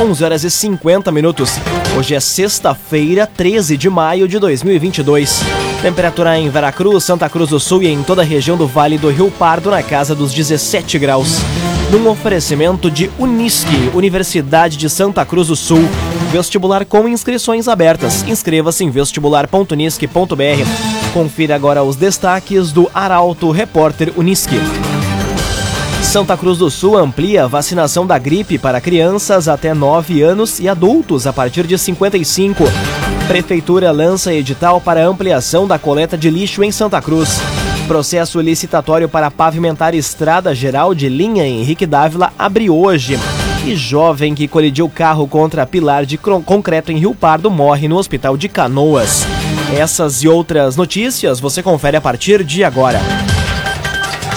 11 horas e 50 minutos. Hoje é sexta-feira, 13 de maio de 2022. Temperatura em Veracruz, Santa Cruz do Sul e em toda a região do Vale do Rio Pardo na casa dos 17 graus. Num oferecimento de Unisque, Universidade de Santa Cruz do Sul. Vestibular com inscrições abertas. Inscreva-se em vestibular.unisque.br. Confira agora os destaques do Arauto Repórter Unisque. Santa Cruz do Sul amplia a vacinação da gripe para crianças até 9 anos e adultos a partir de 55. Prefeitura lança edital para ampliação da coleta de lixo em Santa Cruz. Processo licitatório para pavimentar estrada geral de linha Henrique Dávila abre hoje. E jovem que colidiu carro contra pilar de concreto em Rio Pardo morre no hospital de Canoas. Essas e outras notícias você confere a partir de agora.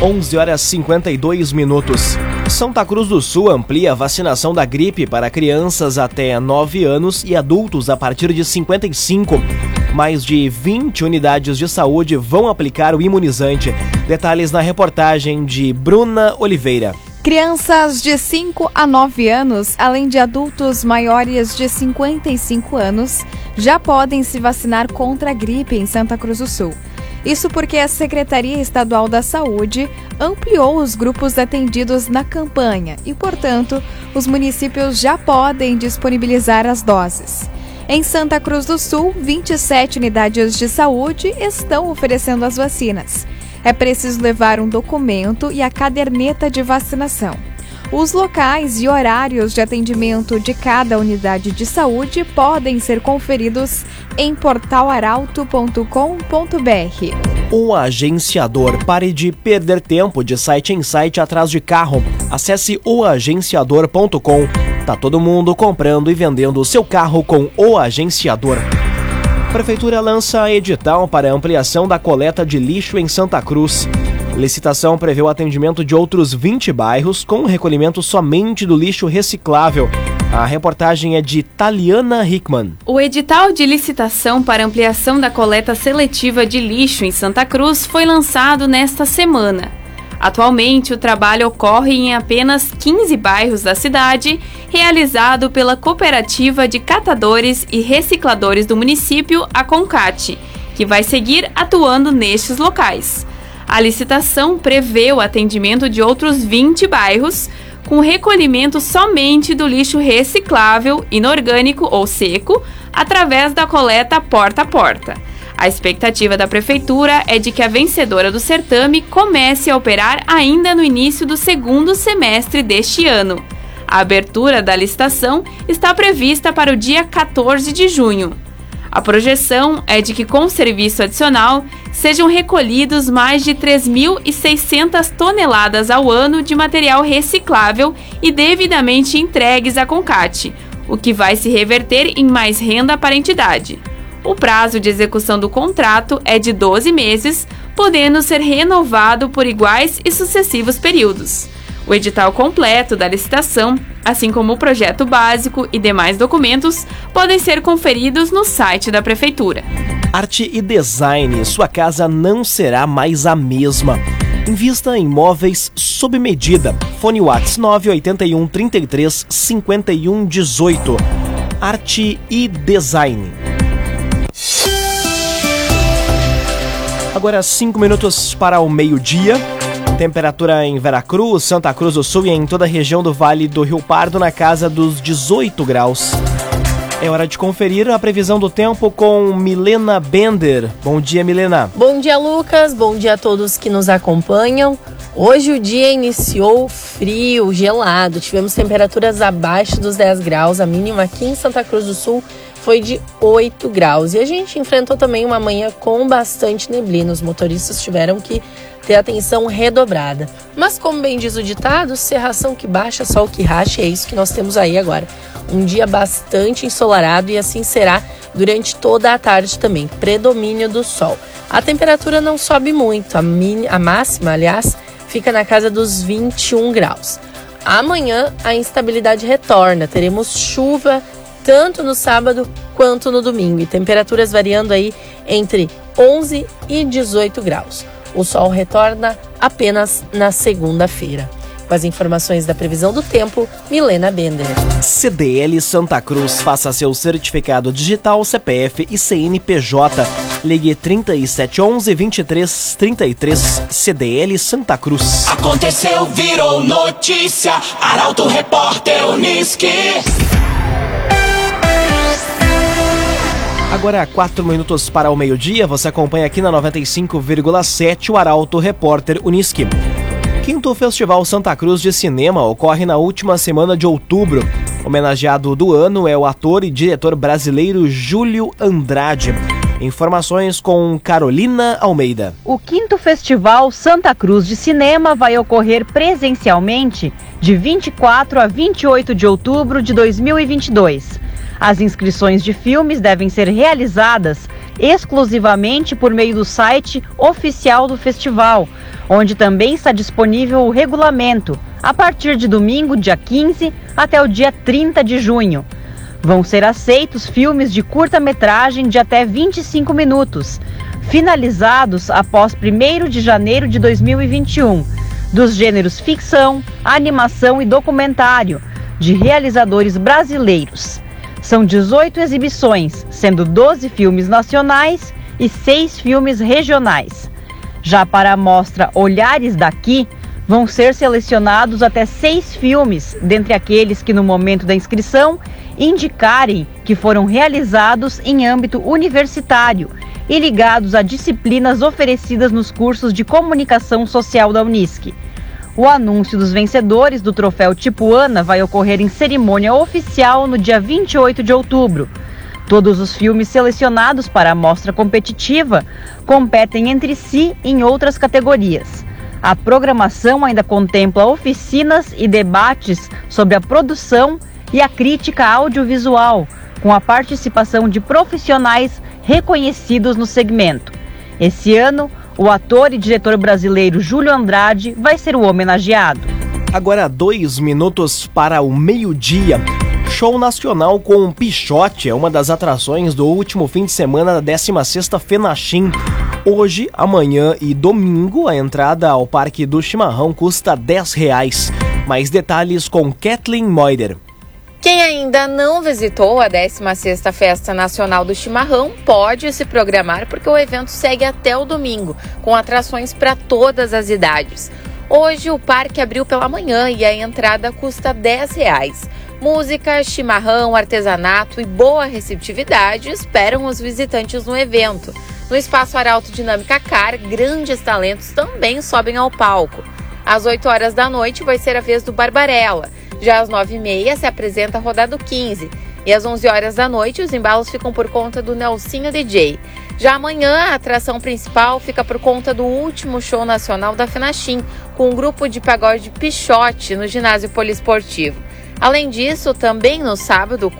11 horas 52 minutos. Santa Cruz do Sul amplia a vacinação da gripe para crianças até 9 anos e adultos a partir de 55. Mais de 20 unidades de saúde vão aplicar o imunizante. Detalhes na reportagem de Bruna Oliveira. Crianças de 5 a 9 anos, além de adultos maiores de 55 anos, já podem se vacinar contra a gripe em Santa Cruz do Sul. Isso porque a Secretaria Estadual da Saúde ampliou os grupos atendidos na campanha e, portanto, os municípios já podem disponibilizar as doses. Em Santa Cruz do Sul, 27 unidades de saúde estão oferecendo as vacinas. É preciso levar um documento e a caderneta de vacinação. Os locais e horários de atendimento de cada unidade de saúde podem ser conferidos em portalaralto.com.br. O agenciador. Pare de perder tempo de site em site atrás de carro. Acesse oagenciador.com. Tá todo mundo comprando e vendendo o seu carro com o agenciador. Prefeitura lança edital para ampliação da coleta de lixo em Santa Cruz. Licitação prevê o atendimento de outros 20 bairros com recolhimento somente do lixo reciclável. A reportagem é de Taliana Hickman. O edital de licitação para ampliação da coleta seletiva de lixo em Santa Cruz foi lançado nesta semana. Atualmente, o trabalho ocorre em apenas 15 bairros da cidade, realizado pela Cooperativa de Catadores e Recicladores do município, a Concate, que vai seguir atuando nestes locais. A licitação prevê o atendimento de outros 20 bairros, com recolhimento somente do lixo reciclável, inorgânico ou seco, através da coleta porta a porta. A expectativa da Prefeitura é de que a vencedora do certame comece a operar ainda no início do segundo semestre deste ano. A abertura da licitação está prevista para o dia 14 de junho. A projeção é de que, com o serviço adicional, sejam recolhidos mais de 3.600 toneladas ao ano de material reciclável e devidamente entregues à Concate, o que vai se reverter em mais renda para a entidade. O prazo de execução do contrato é de 12 meses, podendo ser renovado por iguais e sucessivos períodos. O edital completo da licitação, assim como o projeto básico e demais documentos, podem ser conferidos no site da Prefeitura. Arte e design, sua casa não será mais a mesma. Invista em móveis sob medida. Fone Whats 981 33 51 18. Arte e design. Agora cinco minutos para o meio-dia. Temperatura em Veracruz, Santa Cruz do Sul e em toda a região do Vale do Rio Pardo na casa dos 18 graus. É hora de conferir a previsão do tempo com Milena Bender. Bom dia, Milena. Bom dia, Lucas. Bom dia a todos que nos acompanham. Hoje o dia iniciou frio, gelado. Tivemos temperaturas abaixo dos 10 graus. A mínima aqui em Santa Cruz do Sul foi de 8 graus. E a gente enfrentou também uma manhã com bastante neblina. Os motoristas tiveram que ter atenção redobrada. Mas, como bem diz o ditado, serração que baixa, sol que racha, é isso que nós temos aí agora. Um dia bastante ensolarado e assim será durante toda a tarde também. Predomínio do sol. A temperatura não sobe muito, a, mini, a máxima, aliás, fica na casa dos 21 graus. Amanhã a instabilidade retorna, teremos chuva tanto no sábado quanto no domingo e temperaturas variando aí entre 11 e 18 graus. O sol retorna apenas na segunda-feira. Com as informações da previsão do tempo, Milena Bender. CDL Santa Cruz, faça seu certificado digital CPF e CNPJ. Ligue 3711 2333 CDL Santa Cruz. Aconteceu, virou notícia. Arauto Repórter Uniski. Agora, quatro minutos para o meio-dia, você acompanha aqui na 95,7 o Arauto Repórter Uniski. Quinto Festival Santa Cruz de Cinema ocorre na última semana de outubro. Homenageado do ano é o ator e diretor brasileiro Júlio Andrade. Informações com Carolina Almeida. O quinto Festival Santa Cruz de Cinema vai ocorrer presencialmente de 24 a 28 de outubro de 2022. As inscrições de filmes devem ser realizadas exclusivamente por meio do site oficial do festival, onde também está disponível o regulamento, a partir de domingo, dia 15, até o dia 30 de junho. Vão ser aceitos filmes de curta-metragem de até 25 minutos, finalizados após 1 de janeiro de 2021, dos gêneros ficção, animação e documentário, de realizadores brasileiros. São 18 exibições, sendo 12 filmes nacionais e 6 filmes regionais. Já para a mostra Olhares daqui, vão ser selecionados até seis filmes, dentre aqueles que no momento da inscrição indicarem que foram realizados em âmbito universitário e ligados a disciplinas oferecidas nos cursos de comunicação social da Unisc. O anúncio dos vencedores do troféu Tipuana vai ocorrer em cerimônia oficial no dia 28 de outubro. Todos os filmes selecionados para a mostra competitiva competem entre si em outras categorias. A programação ainda contempla oficinas e debates sobre a produção e a crítica audiovisual, com a participação de profissionais reconhecidos no segmento. Esse ano, o ator e diretor brasileiro Júlio Andrade vai ser o homenageado. Agora, dois minutos para o meio-dia. Show nacional com Pichote é uma das atrações do último fim de semana da 16ª Fenachim. Hoje, amanhã e domingo, a entrada ao Parque do Chimarrão custa 10 reais. Mais detalhes com Kathleen Moider. Quem ainda não visitou a 16ª Festa Nacional do Chimarrão pode se programar porque o evento segue até o domingo, com atrações para todas as idades. Hoje o parque abriu pela manhã e a entrada custa 10 reais. Música, chimarrão, artesanato e boa receptividade esperam os visitantes no evento. No espaço Arauto Dinâmica Car, grandes talentos também sobem ao palco. Às 8 horas da noite vai ser a vez do Barbarella. Já às 9h30 se apresenta a rodada 15 e às 11 horas da noite os embalos ficam por conta do Nelsinho DJ. Já amanhã a atração principal fica por conta do último show nacional da Fenachim, com um grupo de pagode Pichote no ginásio poliesportivo. Além disso, também no sábado,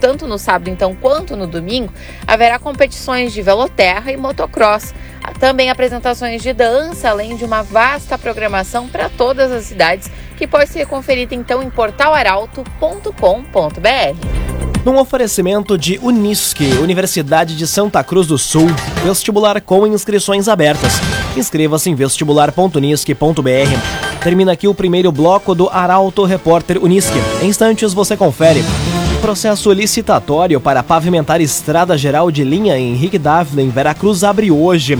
tanto no sábado então quanto no domingo, haverá competições de veloterra e motocross. Também apresentações de dança, além de uma vasta programação para todas as cidades, que pode ser conferida então em portalaralto.com.br. Num oferecimento de Unisque, Universidade de Santa Cruz do Sul, vestibular com inscrições abertas. Inscreva-se em vestibular.unisque.br. Termina aqui o primeiro bloco do Arauto Repórter Unisque. Em instantes você confere. Processo licitatório para pavimentar estrada geral de linha Henrique Dávila em Veracruz abre hoje.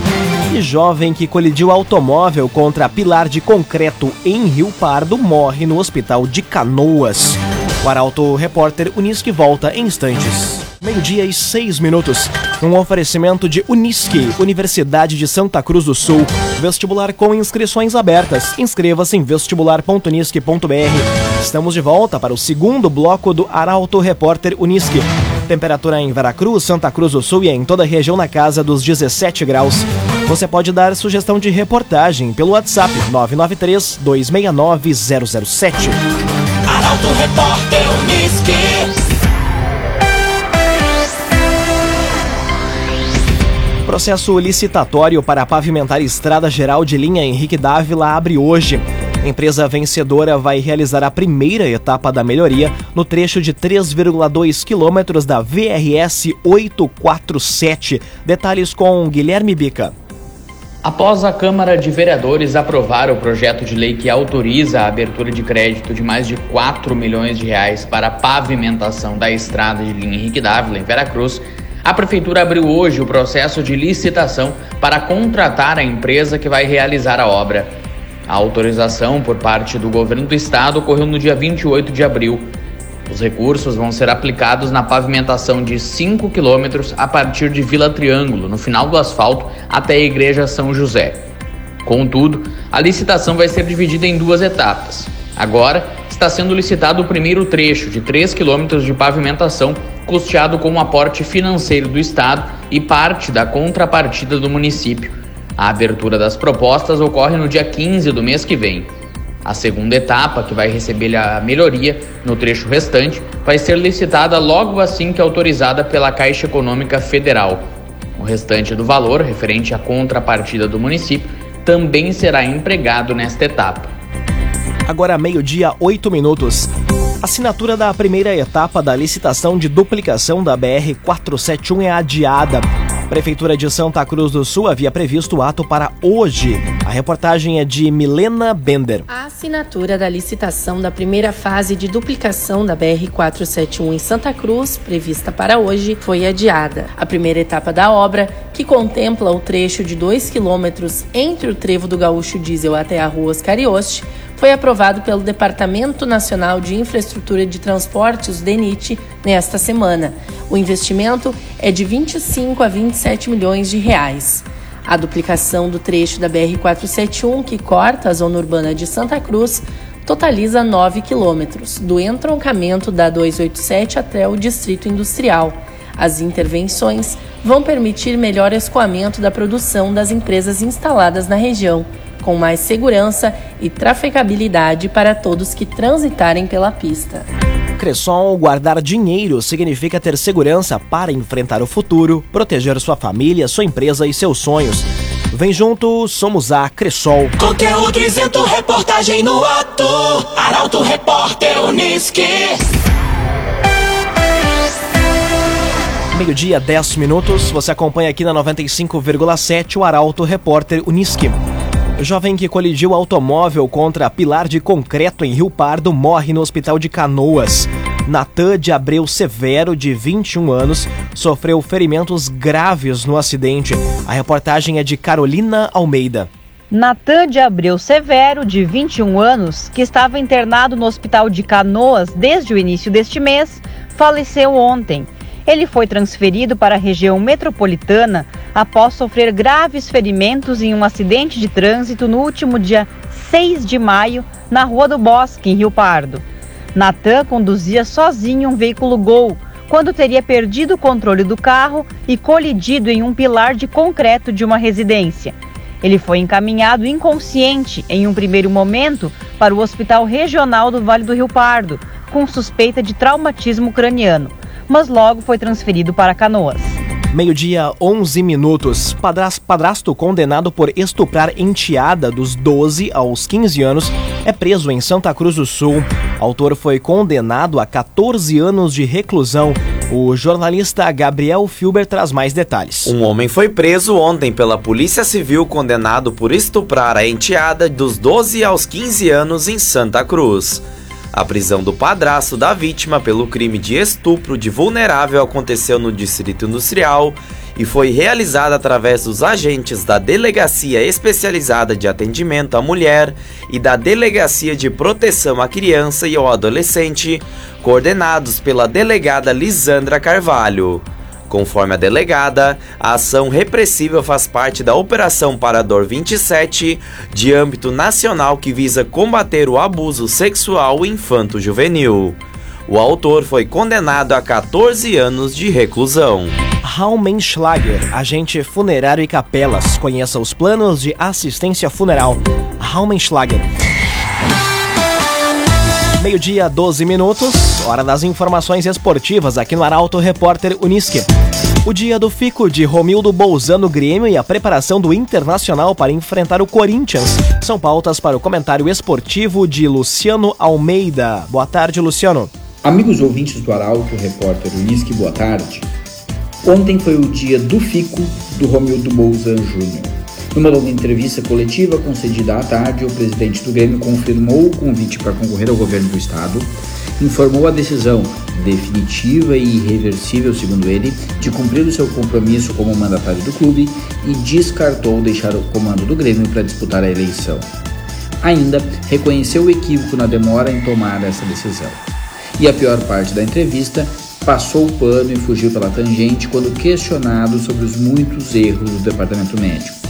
E jovem que colidiu automóvel contra pilar de concreto em Rio Pardo morre no hospital de Canoas. O Arauto Repórter Unisque volta em instantes. Meio-dia e seis minutos. Um oferecimento de Unisque, Universidade de Santa Cruz do Sul. Vestibular com inscrições abertas. Inscreva-se em vestibular.unisque.br. Estamos de volta para o segundo bloco do Arauto Repórter Unisque. Temperatura em Veracruz, Santa Cruz do Sul e em toda a região na casa dos 17 graus. Você pode dar sugestão de reportagem pelo WhatsApp 993 269 007. Arauto Repórter Uniski. Processo licitatório para pavimentar estrada geral de linha Henrique Dávila abre hoje. A empresa vencedora vai realizar a primeira etapa da melhoria no trecho de 3,2 quilômetros da VRS 847. Detalhes com Guilherme Bica. Após a Câmara de Vereadores aprovar o projeto de lei que autoriza a abertura de crédito de mais de 4 milhões de reais para a pavimentação da estrada de linha Henrique Dávila, em Veracruz, a Prefeitura abriu hoje o processo de licitação para contratar a empresa que vai realizar a obra. A autorização por parte do governo do estado ocorreu no dia 28 de abril os recursos vão ser aplicados na pavimentação de 5 quilômetros a partir de Vila Triângulo, no final do asfalto, até a Igreja São José. Contudo, a licitação vai ser dividida em duas etapas. Agora, está sendo licitado o primeiro trecho de 3 quilômetros de pavimentação, custeado com um aporte financeiro do Estado e parte da contrapartida do município. A abertura das propostas ocorre no dia 15 do mês que vem. A segunda etapa, que vai receber a melhoria no trecho restante, vai ser licitada logo assim que autorizada pela Caixa Econômica Federal. O restante do valor, referente à contrapartida do município, também será empregado nesta etapa. Agora, meio-dia, oito minutos. Assinatura da primeira etapa da licitação de duplicação da BR 471 é adiada. Prefeitura de Santa Cruz do Sul havia previsto o ato para hoje. A reportagem é de Milena Bender. A assinatura da licitação da primeira fase de duplicação da BR-471 em Santa Cruz, prevista para hoje, foi adiada. A primeira etapa da obra, que contempla o trecho de 2 quilômetros entre o trevo do Gaúcho Diesel até a rua Oscarioste, foi aprovado pelo Departamento Nacional de Infraestrutura de Transportes, DENIT, nesta semana. O investimento é de 25 a 27 milhões de reais. A duplicação do trecho da BR-471, que corta a zona urbana de Santa Cruz, totaliza 9 quilômetros, do entroncamento da 287 até o Distrito Industrial. As intervenções vão permitir melhor escoamento da produção das empresas instaladas na região com mais segurança e trafegabilidade para todos que transitarem pela pista. Cressol, guardar dinheiro significa ter segurança para enfrentar o futuro, proteger sua família, sua empresa e seus sonhos. Vem junto, somos a Cressol. Conteúdo isento, reportagem no ato. Arauto Repórter Uniski. Meio-dia, 10 minutos. Você acompanha aqui na 95,7 o Arauto Repórter Uniski. Jovem que colidiu automóvel contra pilar de concreto em Rio Pardo morre no hospital de Canoas. Natan de Abreu Severo, de 21 anos, sofreu ferimentos graves no acidente. A reportagem é de Carolina Almeida. Natan de Abreu Severo, de 21 anos, que estava internado no hospital de Canoas desde o início deste mês, faleceu ontem. Ele foi transferido para a região metropolitana após sofrer graves ferimentos em um acidente de trânsito no último dia 6 de maio, na Rua do Bosque, em Rio Pardo. Natan conduzia sozinho um veículo Gol quando teria perdido o controle do carro e colidido em um pilar de concreto de uma residência. Ele foi encaminhado inconsciente em um primeiro momento para o Hospital Regional do Vale do Rio Pardo, com suspeita de traumatismo craniano mas logo foi transferido para Canoas. Meio-dia, 11 minutos. Padrasto condenado por estuprar enteada dos 12 aos 15 anos é preso em Santa Cruz do Sul. O autor foi condenado a 14 anos de reclusão. O jornalista Gabriel Filber traz mais detalhes. Um homem foi preso ontem pela Polícia Civil condenado por estuprar a enteada dos 12 aos 15 anos em Santa Cruz. A prisão do padrasto da vítima pelo crime de estupro de vulnerável aconteceu no Distrito Industrial e foi realizada através dos agentes da Delegacia Especializada de Atendimento à Mulher e da Delegacia de Proteção à Criança e ao Adolescente, coordenados pela delegada Lisandra Carvalho. Conforme a delegada, a ação repressiva faz parte da Operação Parador 27, de âmbito nacional que visa combater o abuso sexual infanto-juvenil. O autor foi condenado a 14 anos de reclusão. Raumenschlager, agente funerário e capelas. Conheça os planos de assistência funeral. Raumenschlager. Meio-dia, 12 minutos. Hora das informações esportivas aqui no Arauto Repórter Unisque. O dia do fico de Romildo Bolzano Grêmio e a preparação do Internacional para enfrentar o Corinthians são pautas para o comentário esportivo de Luciano Almeida. Boa tarde, Luciano. Amigos ouvintes do Arauto Repórter Unisque, boa tarde. Ontem foi o dia do fico do Romildo Bolzan Júnior. Numa longa entrevista coletiva concedida à tarde, o presidente do Grêmio confirmou o convite para concorrer ao governo do estado, informou a decisão definitiva e irreversível, segundo ele, de cumprir o seu compromisso como mandatário do clube e descartou deixar o comando do Grêmio para disputar a eleição. Ainda reconheceu o equívoco na demora em tomar essa decisão. E a pior parte da entrevista passou o pano e fugiu pela tangente quando questionado sobre os muitos erros do departamento médico.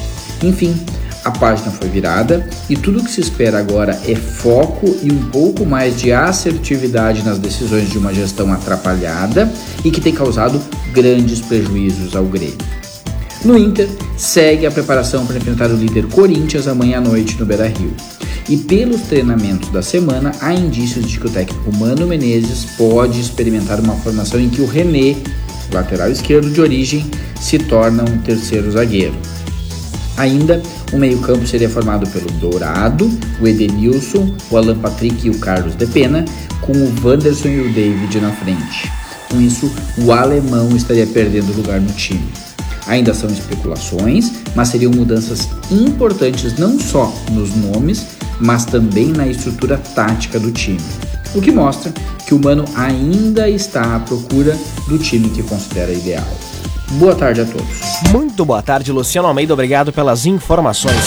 Enfim, a página foi virada e tudo o que se espera agora é foco e um pouco mais de assertividade nas decisões de uma gestão atrapalhada e que tem causado grandes prejuízos ao Grêmio. No Inter, segue a preparação para enfrentar o líder Corinthians amanhã à noite no Beira-Rio. E pelos treinamentos da semana, há indícios de que o técnico Mano Menezes pode experimentar uma formação em que o René, lateral esquerdo de origem, se torna um terceiro zagueiro. Ainda, o meio-campo seria formado pelo Dourado, o Edenilson, o Alan Patrick e o Carlos de Pena, com o Wanderson e o David na frente. Com isso, o alemão estaria perdendo lugar no time. Ainda são especulações, mas seriam mudanças importantes não só nos nomes, mas também na estrutura tática do time. O que mostra que o Mano ainda está à procura do time que considera ideal. Boa tarde a todos. Muito boa tarde, Luciano Almeida. Obrigado pelas informações.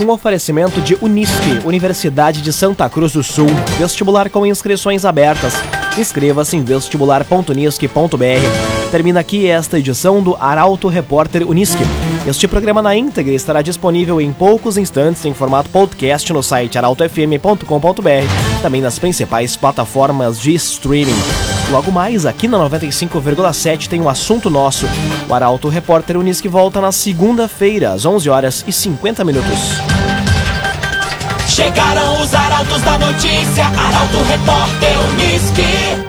Um oferecimento de Unisque, Universidade de Santa Cruz do Sul. Vestibular com inscrições abertas. Inscreva-se em vestibular.unisque.br. Termina aqui esta edição do Arauto Repórter Unisque. Este programa na íntegra estará disponível em poucos instantes em formato podcast no site arautofm.com.br, também nas principais plataformas de streaming. Logo mais, aqui na 95,7 tem um assunto nosso. O Arauto Repórter Unisque volta na segunda-feira, às 11 horas e 50 minutos. Chegaram os arautos da notícia, Arauto Repórter Unisque.